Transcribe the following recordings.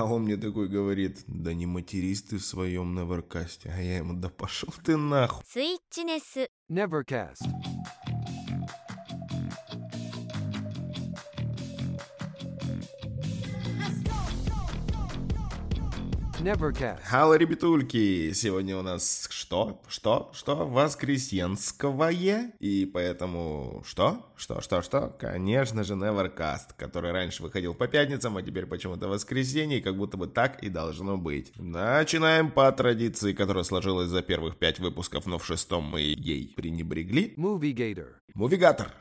А он мне такой говорит, да не матерись ты в своем Неверкасте. А я ему, да пошел ты нахуй. Nevercast. Nevercast. Ребятульки! Сегодня у нас что? Что? Что? Воскресенское. И поэтому что? Что? Что? Что? Конечно же, Nevercast, который раньше выходил по пятницам, а теперь почему-то воскресенье, и как будто бы так и должно быть. Начинаем по традиции, которая сложилась за первых пять выпусков, но в шестом мы ей пренебрегли. Movie Gator. Мувигатор.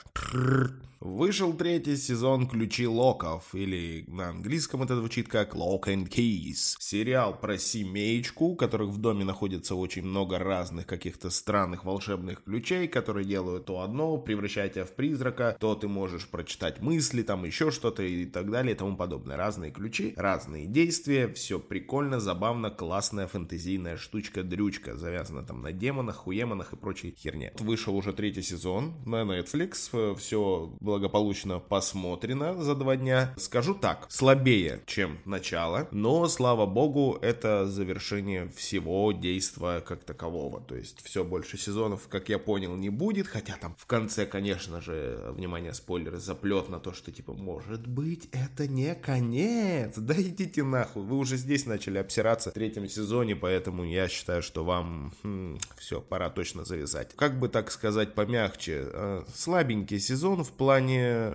Вышел третий сезон «Ключи Локов», или на английском это звучит как «Lock and Keys». Сериал про семеечку, у которых в доме находится очень много разных каких-то странных волшебных ключей, которые делают то одно, превращая тебя в призрака, то ты можешь прочитать мысли, там еще что-то и так далее и тому подобное. Разные ключи, разные действия, все прикольно, забавно, классная фэнтезийная штучка-дрючка, завязана там на демонах, хуемонах и прочей херне. Вышел уже третий сезон на Netflix, все благополучно посмотрено за два дня. Скажу так, слабее, чем начало, но, слава богу, это завершение всего действа как такового. То есть все больше сезонов, как я понял, не будет, хотя там в конце, конечно же, внимание, спойлеры, заплет на то, что типа, может быть, это не конец. Да идите нахуй, вы уже здесь начали обсираться в третьем сезоне, поэтому я считаю, что вам все, пора точно завязать. Как бы так сказать помягче, э, слабенький сезон в плане,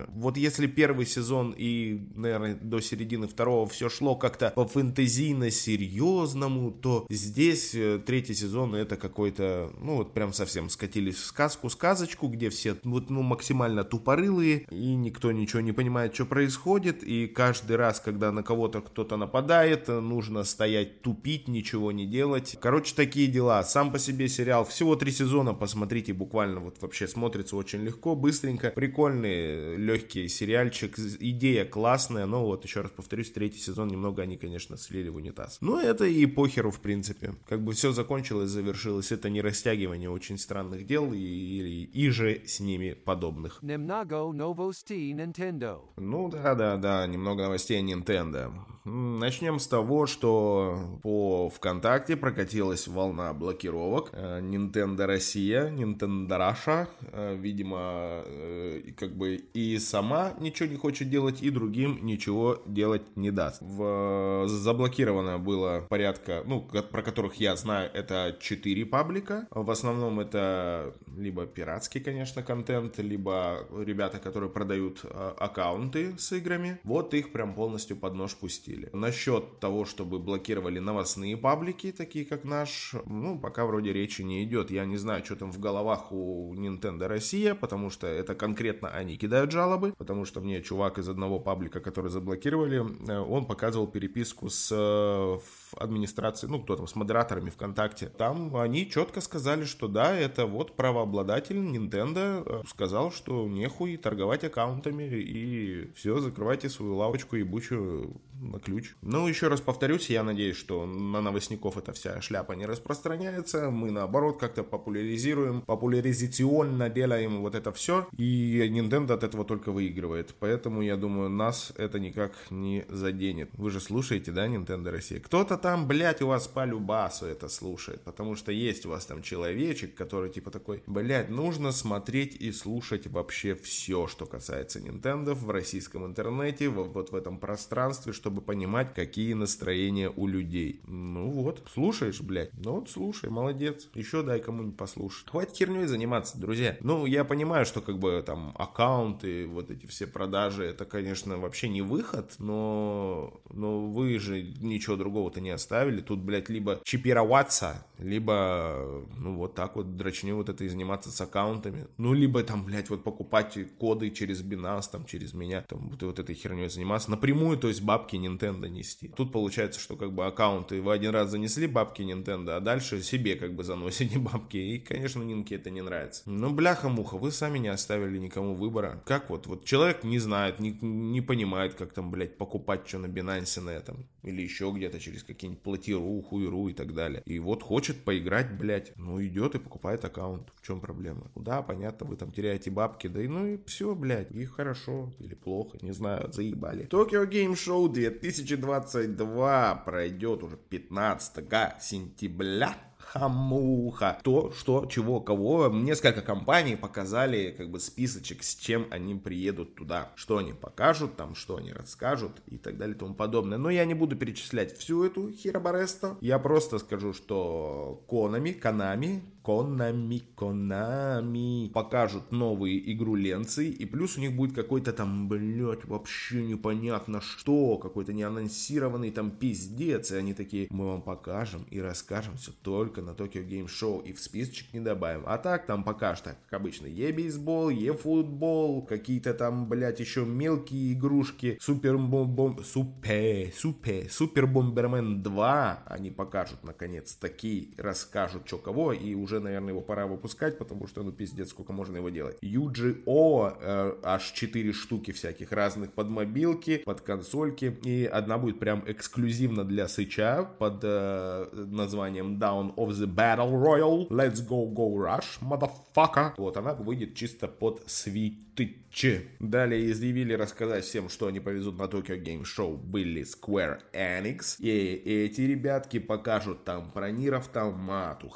вот если первый сезон и, наверное, до середины второго все шло как-то по фэнтезийно серьезному, то здесь э, третий сезон это какой-то, ну вот прям совсем скатились в сказку, сказочку, где все вот ну максимально тупорылые и никто ничего не понимает, что происходит, и каждый раз, когда на кого-то кто-то нападает, нужно стоять тупить, ничего не делать. Короче, такие дела. Сам по себе сериал всего три сезона, посмотрите, буквально вот вообще смотрится очень легко, быстренько, прикольный, легкий сериальчик, идея классная, но вот еще раз повторюсь, третий сезон немного они, конечно, слили в унитаз. Но это и похеру, в принципе. Как бы все закончилось, завершилось, это не растягивание очень странных дел и, и, и же с ними подобных. Nemnago Novosti Nintendo. Ну да, да, да, немного новостей Nintendo. Начнем с того, что по ВКонтакте прокатилась волна блокировок. Э, Nintendo Россия, Nintendo Russia, э, видимо, э, как бы и сама ничего не хочет делать, и другим ничего делать не даст. В, заблокировано было порядка, ну, про которых я знаю, это 4 паблика. В основном это либо пиратский, конечно, контент, либо ребята, которые продают э, аккаунты с играми. Вот их прям полностью под нож пустили. Насчет того, чтобы блокировали новостные паблики, такие как наш, ну, пока вроде речи не идет. Я не знаю, что там в головах у Nintendo Россия, потому что это конкретно они кидают жалобы, потому что мне чувак из одного паблика, который заблокировали, э, он показывал переписку с э, администрацией, ну, кто там, с модераторами ВКонтакте. Там они четко сказали, что да, это вот правообладатель Nintendo э, сказал, что нехуй торговать аккаунтами и все, закрывайте свою лавочку ебучую на ключ. Ну, еще раз повторюсь, я надеюсь, что на новостников эта вся шляпа не распространяется. Мы, наоборот, как-то популяризируем, популяризационно делаем вот это все. И Nintendo от этого только выигрывает. Поэтому, я думаю, нас это никак не заденет. Вы же слушаете, да, Nintendo Россия? Кто-то там, блядь, у вас по любасу это слушает. Потому что есть у вас там человечек, который типа такой, блядь, нужно смотреть и слушать вообще все, что касается Nintendo в российском интернете, вот в этом пространстве, чтобы понимать, какие настроения у людей. Ну вот, слушаешь, блядь. Ну вот слушай, молодец. Еще дай кому-нибудь послушать. Хватит херней заниматься, друзья. Ну, я понимаю, что как бы там аккаунты, вот эти все продажи, это, конечно, вообще не выход, но, но вы же ничего другого-то не оставили. Тут, блядь, либо чипироваться, либо, ну, вот так вот дрочней вот это и заниматься с аккаунтами. Ну, либо там, блядь, вот покупать коды через Binance, там, через меня, там, вот, вот этой херней заниматься. Напрямую, то есть бабки Nintendo нести. Тут получается, что как бы аккаунты вы один раз занесли бабки Nintendo, а дальше себе как бы заносите бабки. И, конечно, Нинке это не нравится. Ну, бляха-муха, вы сами не оставили никому выбора. Как вот, вот человек не знает, не, не понимает, как там, блядь, покупать что на Binance на этом. или еще где-то через какие-нибудь платиру, хуйру и так далее. И вот хочет поиграть, блядь, ну идет и покупает аккаунт. В чем проблема? Да, понятно, вы там теряете бабки, да и ну и все, блядь, и хорошо или плохо, не знаю, заебали. Tokyo Game Show 2022 пройдет уже 15 сентября хамуха. То, что, чего, кого. Несколько компаний показали как бы списочек, с чем они приедут туда. Что они покажут там, что они расскажут и так далее и тому подобное. Но я не буду перечислять всю эту хиробаресту. Я просто скажу, что Konami, Konami, Konami, Konami покажут новые игру ленцы, и плюс у них будет какой-то там, блядь, вообще непонятно что, какой-то неанонсированный там пиздец, и они такие, мы вам покажем и расскажем все только на Tokyo Game Show, и в списочек не добавим. А так там пока что, как обычно, е-бейсбол, е-футбол, какие-то там, блядь, еще мелкие игрушки, супер бом супер, супер, супер бомбермен 2, они покажут наконец такие, расскажут что кого, и уже уже, наверное, его пора выпускать, потому что, ну, пиздец, сколько можно его делать. UGO, э, аж 4 штуки всяких разных под мобилки, под консольки, и одна будет прям эксклюзивно для Сыча под э, названием Down of the Battle Royal. Let's go, go, rush, motherfucker. Вот, она выйдет чисто под свиты Ч. Далее изъявили рассказать всем, что они повезут на Tokyo Game Show, были Square Enix. И эти ребятки покажут там про Нир Автомату,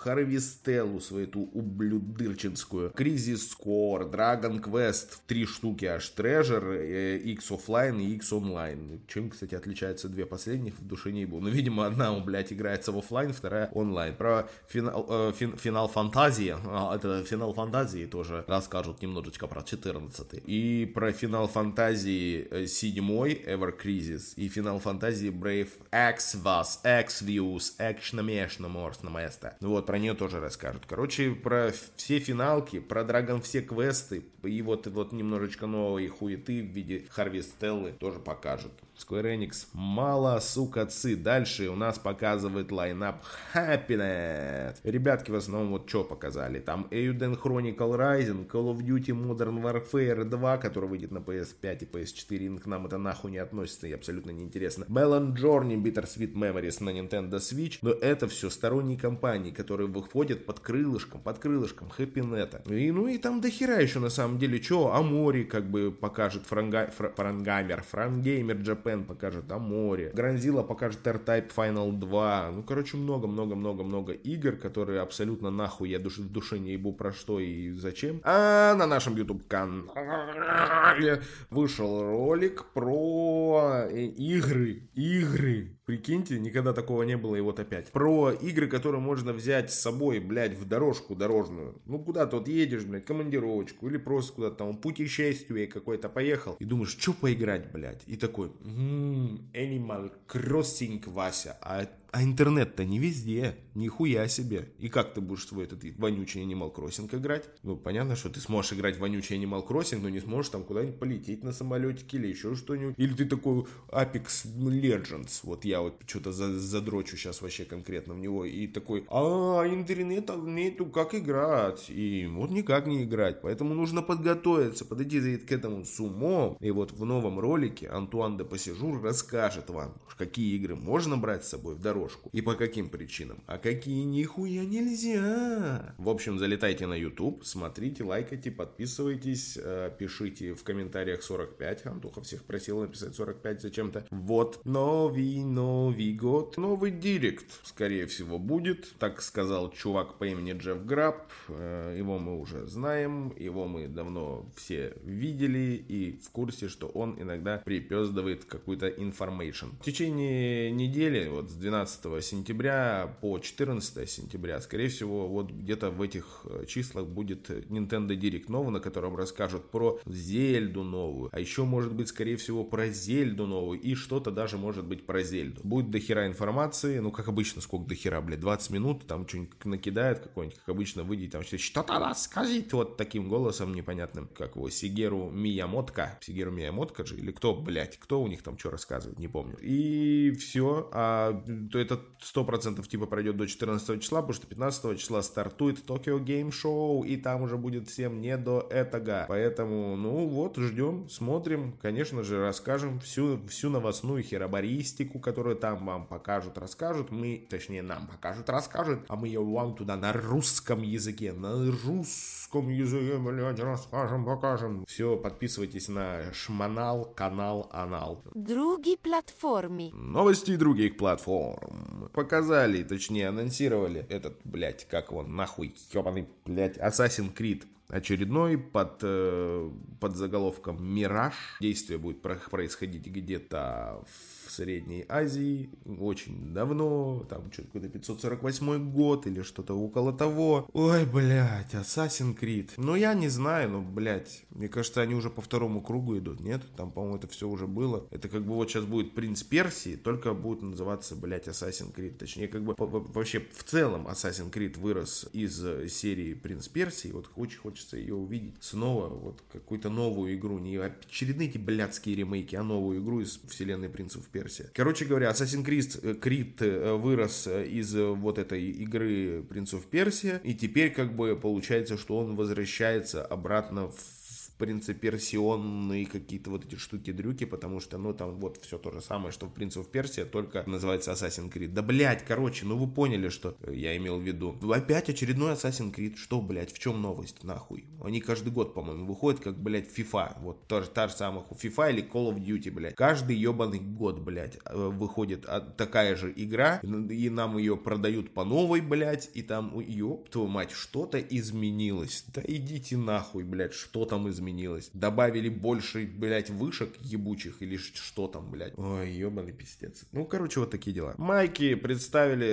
Харвестеллу, свою эту ублюдырчинскую, Кризис Core, Dragon Quest, три штуки аж Treasure, э, X Offline и X Online. Чем, кстати, отличаются две последних, в душе не был. Ну, видимо, одна, блядь, играется в офлайн, вторая онлайн. Про финал, э, фин, финал фантазии, а, это финал фантазии тоже расскажут немножечко про 14 и про Финал Фантазии 7 Ever Crisis, и Финал Фантазии Brave X Вас, X Views, Action Meshna Морсна Места. Вот, про нее тоже расскажут. Короче, про все финалки, про Драгон все квесты, и вот, вот немножечко новой хуеты в виде Харвестеллы тоже покажут. Square Enix мало, сука, цы. Дальше у нас показывает лайнап Happiness. Ребятки в основном вот что показали. Там Euden Chronicle Rising, Call of Duty Modern Warfare 2, который выйдет на PS5 и PS4. И к нам это нахуй не относится и абсолютно неинтересно. Melon Journey Bittersweet Memories на Nintendo Switch. Но это все сторонние компании, которые выходят под крылышком, под крылышком Happiness. И ну и там дохера еще на самом деле. Что, Амори как бы покажет Франга... Франгамер, Франгеймер Japan Japan покажет о море, Гранзила покажет R-Type Final 2. Ну, короче, много-много-много-много игр, которые абсолютно нахуй я душ, в душе не ебу про что и зачем. А на нашем YouTube канале вышел ролик про э, игры, игры, Прикиньте, никогда такого не было, и вот опять. Про игры, которые можно взять с собой, блядь, в дорожку дорожную. Ну, куда тут едешь, блядь, командировочку, или просто куда-то там путешествие какое-то поехал. И думаешь, что поиграть, блядь? И такой, м-м, Animal Crossing, Вася, а а интернет-то не везде, нихуя себе. И как ты будешь свой этот вонючий Animal Crossing играть? Ну, понятно, что ты сможешь играть в вонючий Animal Crossing, но не сможешь там куда-нибудь полететь на самолетике или еще что-нибудь. Или ты такой Apex Legends, вот я вот что-то задрочу сейчас вообще конкретно в него, и такой, а, интернета нету, как играть? И вот никак не играть, поэтому нужно подготовиться, подойти к этому с умом. И вот в новом ролике Антуан де Пассижур расскажет вам, какие игры можно брать с собой в дорогу, дорожку. И по каким причинам. А какие нихуя нельзя. В общем, залетайте на YouTube, смотрите, лайкайте, подписывайтесь, э, пишите в комментариях 45. Антоха всех просил написать 45 зачем-то. Вот. Новый, новый год. Новый директ, скорее всего, будет. Так сказал чувак по имени Джефф Граб. Э, его мы уже знаем. Его мы давно все видели и в курсе, что он иногда припездывает какую-то информацию. В течение недели, вот с 12 15 сентября по 14 сентября, скорее всего, вот где-то в этих э, числах будет Nintendo Direct новый, на котором расскажут про Зельду новую, а еще может быть, скорее всего, про Зельду новую. И что-то даже может быть про Зельду. Будет дохера информации, ну, как обычно, сколько дохера, блядь, 20 минут, там что-нибудь накидает какой-нибудь, как обычно, выйдет, там что-то расскажите вот таким голосом непонятным, как его, Сигеру Миямотка, Сигеру Миямотка же, или кто, блядь, кто у них там что рассказывает, не помню. И все, а, то это 100% типа пройдет до 14 числа, потому что 15 числа стартует Tokyo Game Show, и там уже будет всем не до этого. Поэтому, ну вот, ждем, смотрим, конечно же, расскажем всю, всю новостную херобаристику, которую там вам покажут, расскажут. Мы, точнее, нам покажут, расскажут, а мы ее вам туда на русском языке, на русском языке, блядь, расскажем, покажем. Все, подписывайтесь на Шманал, канал Анал. Drugi platformi. Новости других платформ. Показали, точнее, анонсировали этот, блядь, как он, нахуй, ебаный, блядь, Assassin's Creed очередной под, э, под заголовком «Мираж». Действие будет происходить где-то в Средней Азии очень давно, там что-то какой-то 548 год или что-то около того. Ой, блядь, Assassin's Creed. Ну, я не знаю, ну, блядь, мне кажется, они уже по второму кругу идут, нет? Там, по-моему, это все уже было. Это как бы вот сейчас будет Принц Персии, только будет называться, блядь, Assassin's Creed. Точнее, как бы вообще в целом Assassin's Creed вырос из серии Принц Персии. Вот очень хочется ее увидеть снова, вот какую-то новую игру. Не очередные эти блядские ремейки, а новую игру из вселенной Принцев Персии версия. Короче говоря, Assassin's Creed, Creed э, вырос э, из э, вот этой игры Принцев Персия, и теперь как бы получается, что он возвращается обратно в принциперсионные какие-то вот эти штуки-дрюки, потому что, ну, там вот все то же самое, что в Принце of Персия, только называется Assassin's Creed. Да, блядь, короче, ну вы поняли, что я имел в виду. Опять очередной Assassin's Creed. Что, блядь, в чем новость, нахуй? Они каждый год, по-моему, выходят, как, блядь, FIFA. Вот та, та же самая FIFA или Call of Duty, блядь. Каждый ебаный год, блядь, э, выходит такая же игра, и нам ее продают по новой, блядь, и там, ёб твою мать, что-то изменилось. Да идите нахуй, блядь, что там изменилось изменилось. Добавили больше, блядь, вышек ебучих или что там, блядь. Ой, ебаный пиздец. Ну, короче, вот такие дела. Майки представили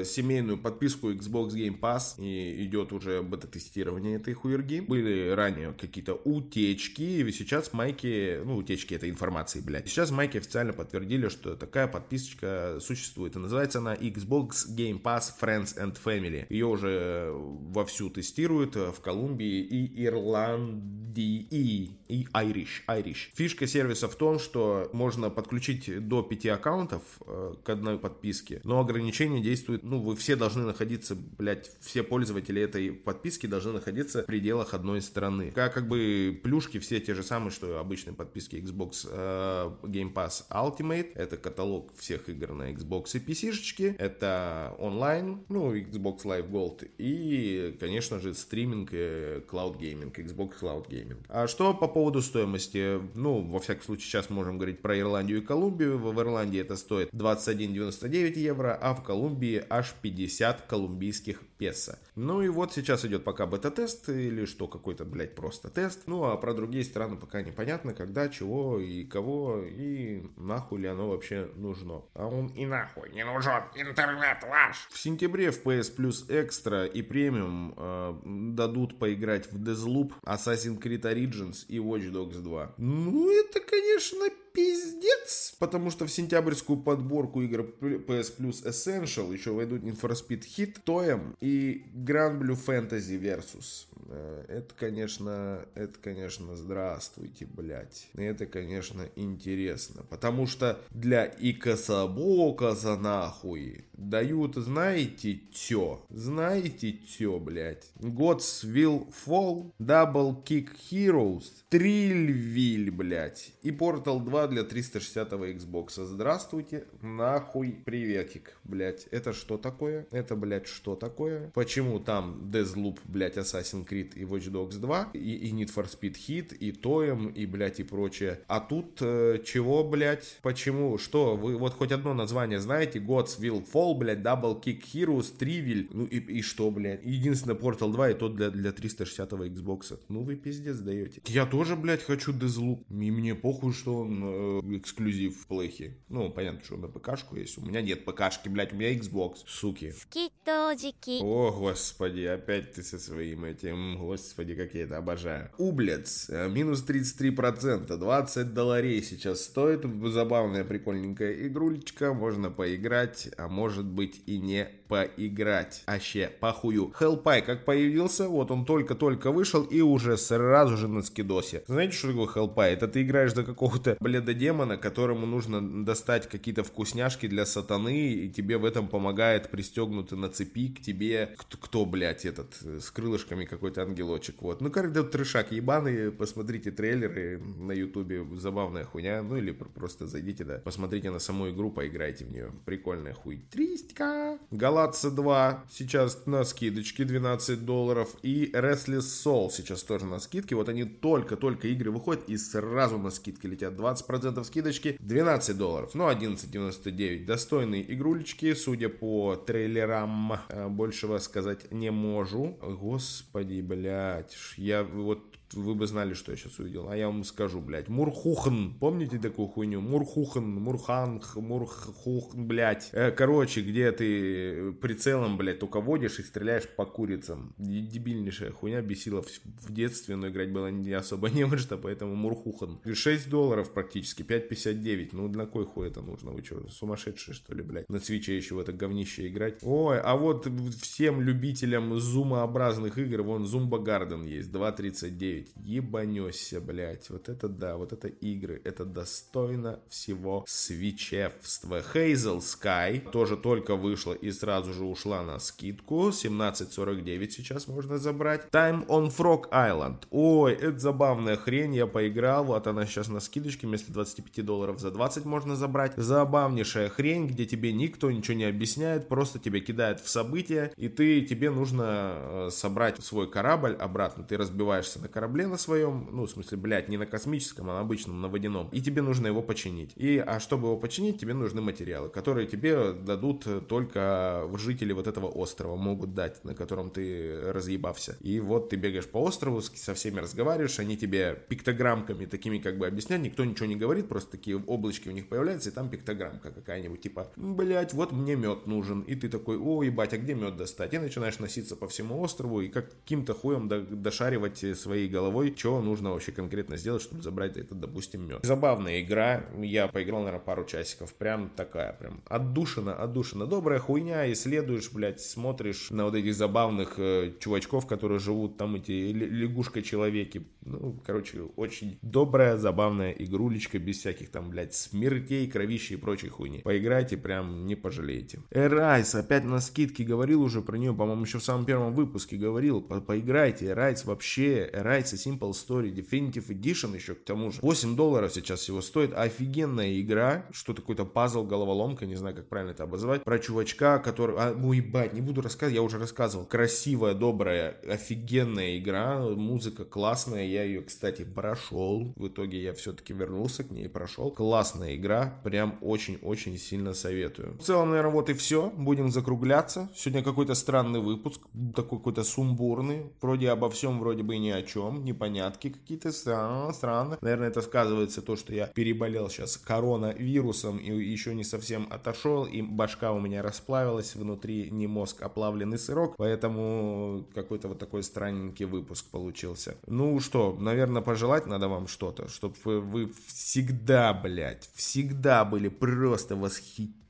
э, семейную подписку Xbox Game Pass. И идет уже бета-тестирование этой хуерги. Были ранее какие-то утечки. И сейчас Майки, ну, утечки этой информации, блядь. Сейчас Майки официально подтвердили, что такая подписочка существует. И называется она Xbox Game Pass Friends and Family. Ее уже вовсю тестируют в Колумбии и Ирландии и, и Irish, Irish. Фишка сервиса в том, что можно подключить до 5 аккаунтов э, к одной подписке, но ограничение действует, ну, вы все должны находиться, блядь, все пользователи этой подписки должны находиться в пределах одной страны. Как, как бы плюшки все те же самые, что и обычные подписки Xbox э, Game Pass Ultimate, это каталог всех игр на Xbox и PC-шечки, это онлайн, ну, Xbox Live Gold и, конечно же, стриминг, э, Cloud Gaming, Xbox Cloud Gaming. А что по поводу стоимости? Ну, во всяком случае, сейчас можем говорить про Ирландию и Колумбию. В Ирландии это стоит 21,99 евро, а в Колумбии аж 50 колумбийских песо. Ну и вот сейчас идет пока бета-тест или что, какой-то, блядь, просто тест. Ну а про другие страны пока непонятно, когда, чего и кого, и нахуй ли оно вообще нужно. А он и нахуй не нужен, интернет ваш. В сентябре в PS Plus Extra и премиум э, дадут поиграть в Deathloop, Assassin's Creed Origins и Watch Dogs 2. Ну это, конечно, пиздец, потому что в сентябрьскую подборку игр PS Plus Essential еще войдут Need for Speed Hit, Toem и Grand Blue Fantasy Versus. Э, это, конечно, это, конечно, здравствуйте, блядь. Это, конечно, интересно, потому что для Икособока нахуй дают, знаете, чё? Знаете, чё, блядь? Gods Will Fall, Double Kick Heroes, Трильвиль, блядь, и Portal 2 для 360 Xbox. Здравствуйте, нахуй, приветик, блядь. Это что такое? Это, блядь, что такое? Почему там Deathloop, блядь, Assassin's Creed и Watch Dogs 2, и, и Need for Speed Hit, и Toem, и, блядь, и прочее. А тут э, чего, блядь? Почему? Что? Вы вот хоть одно название знаете? Gods Will Fall, блядь, Double Kick Heroes, Trivial, ну и, и что, блядь? Единственное, Portal 2 и тот для, для 360 Xbox. Ну вы пиздец даете. Я тоже, блядь, хочу Deathloop. И мне похуй, что он э, эксклюзив в плейхе. Ну, понятно, что на ПКшку есть. У меня нет ПКшки, блядь, у меня Xbox, суки. Скитожики. О, господи, опять ты со своим этим. Господи, как я это обожаю. Ублец, э, минус 33%, 20 долларей сейчас стоит. Забавная, прикольненькая игрульечка. Можно поиграть, а может быть и не поиграть. Аще похую. Hellpie как появился, вот он только-только вышел и уже сразу же на скидосе. Знаете, что такое Hellpie? Это ты играешь за какого-то бледодемона, которому нужно достать какие-то вкусняшки для сатаны, и тебе в этом помогает пристегнутый на цепи к тебе кто, блядь, этот, с крылышками какой-то ангелочек. Вот. Ну, короче, трешак ебаный, посмотрите трейлеры на ютубе, забавная хуйня, ну или просто зайдите, да, посмотрите на саму игру, поиграйте в нее. Прикольная хуй. Тристика. Галатца 2 сейчас на скидочке 12 долларов. И Restless Soul сейчас тоже на скидке. Вот они только-только игры выходят и сразу на скидке летят. 20% скидочки 12 долларов. Ну, 11.99. Достойные игрулечки, судя по трейлерам. Э, большего сказать не могу. Господи, блядь. Я вот вы бы знали, что я сейчас увидел. А я вам скажу, блядь. Мурхухан. Помните такую хуйню? Мурхухан, Мурханг, Мурхух, блядь. Э, короче, где ты прицелом, блядь, только водишь и стреляешь по курицам. Дебильнейшая хуйня бесила в, детстве, но играть было не особо не во что, поэтому Мурхухан. 6 долларов практически, 5.59. Ну, на кой хуй это нужно? Вы что, сумасшедшие, что ли, блядь? На свече еще в это говнище играть? Ой, а вот всем любителям зумообразных игр, вон Зумба Гарден есть, 2.39 9. Ебанешься, блядь. Вот это да, вот это игры. Это достойно всего свечевства. Hazel Sky тоже только вышла и сразу же ушла на скидку. 17.49 сейчас можно забрать. Time on Frog Island. Ой, это забавная хрень. Я поиграл. Вот она сейчас на скидочке. Вместо 25 долларов за 20 можно забрать. Забавнейшая хрень, где тебе никто ничего не объясняет. Просто тебя кидают в события. И ты, тебе нужно э, собрать свой корабль обратно. Ты разбиваешься на корабль корабле на своем, ну, в смысле, блядь, не на космическом, а на обычном, на водяном, и тебе нужно его починить. И, а чтобы его починить, тебе нужны материалы, которые тебе дадут только жители вот этого острова, могут дать, на котором ты разъебався. И вот ты бегаешь по острову, со всеми разговариваешь, они тебе пиктограммками такими как бы объясняют, никто ничего не говорит, просто такие облачки у них появляются, и там пиктограммка какая-нибудь, типа, блядь, вот мне мед нужен, и ты такой, о, ебать, а где мед достать? И начинаешь носиться по всему острову, и каким-то хуем дошаривать свои головой, что нужно вообще конкретно сделать, чтобы забрать этот, допустим, мед. Забавная игра, я поиграл, наверное, пару часиков, прям такая, прям отдушина, отдушина, добрая хуйня, исследуешь, блядь, смотришь на вот этих забавных э, чувачков, которые живут там, эти лягушка-человеки, ну, короче, очень добрая, забавная игрулечка, без всяких там, блядь, смертей, кровищи и прочей хуйни. Поиграйте, прям не пожалеете. Arise, опять на скидке, говорил уже про нее, по-моему, еще в самом первом выпуске говорил, по поиграйте, Arise вообще, Arise называется Simple Story Definitive Edition еще к тому же. 8 долларов сейчас всего стоит. Офигенная игра. Что то какой-то пазл, головоломка, не знаю, как правильно это обозвать. Про чувачка, который... А, ну ебать, не буду рассказывать, я уже рассказывал. Красивая, добрая, офигенная игра. Музыка классная. Я ее, кстати, прошел. В итоге я все-таки вернулся к ней и прошел. Классная игра. Прям очень-очень сильно советую. В целом, наверное, вот и все. Будем закругляться. Сегодня какой-то странный выпуск. Такой какой-то сумбурный. Вроде обо всем, вроде бы и ни о чем непонятки какие-то, странно, странно. Наверное, это сказывается то, что я переболел сейчас коронавирусом и еще не совсем отошел, и башка у меня расплавилась, внутри не мозг, а плавленый сырок, поэтому какой-то вот такой странненький выпуск получился. Ну что, наверное, пожелать надо вам что-то, чтобы вы всегда, блядь, всегда были просто восхитительны,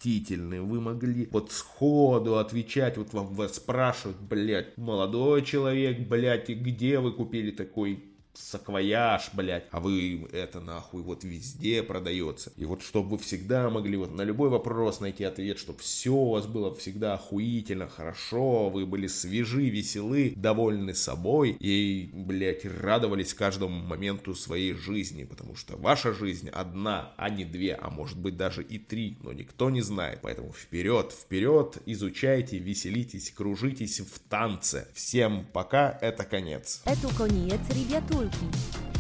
вы могли вот сходу отвечать, вот вам вас спрашивают, блядь, молодой человек, блядь, и где вы купили такой саквояж, блядь, а вы это нахуй вот везде продается. И вот чтобы вы всегда могли вот на любой вопрос найти ответ, чтобы все у вас было всегда охуительно, хорошо, вы были свежи, веселы, довольны собой и, блядь, радовались каждому моменту своей жизни, потому что ваша жизнь одна, а не две, а может быть даже и три, но никто не знает. Поэтому вперед, вперед, изучайте, веселитесь, кружитесь в танце. Всем пока, это конец. Это конец, Mulki.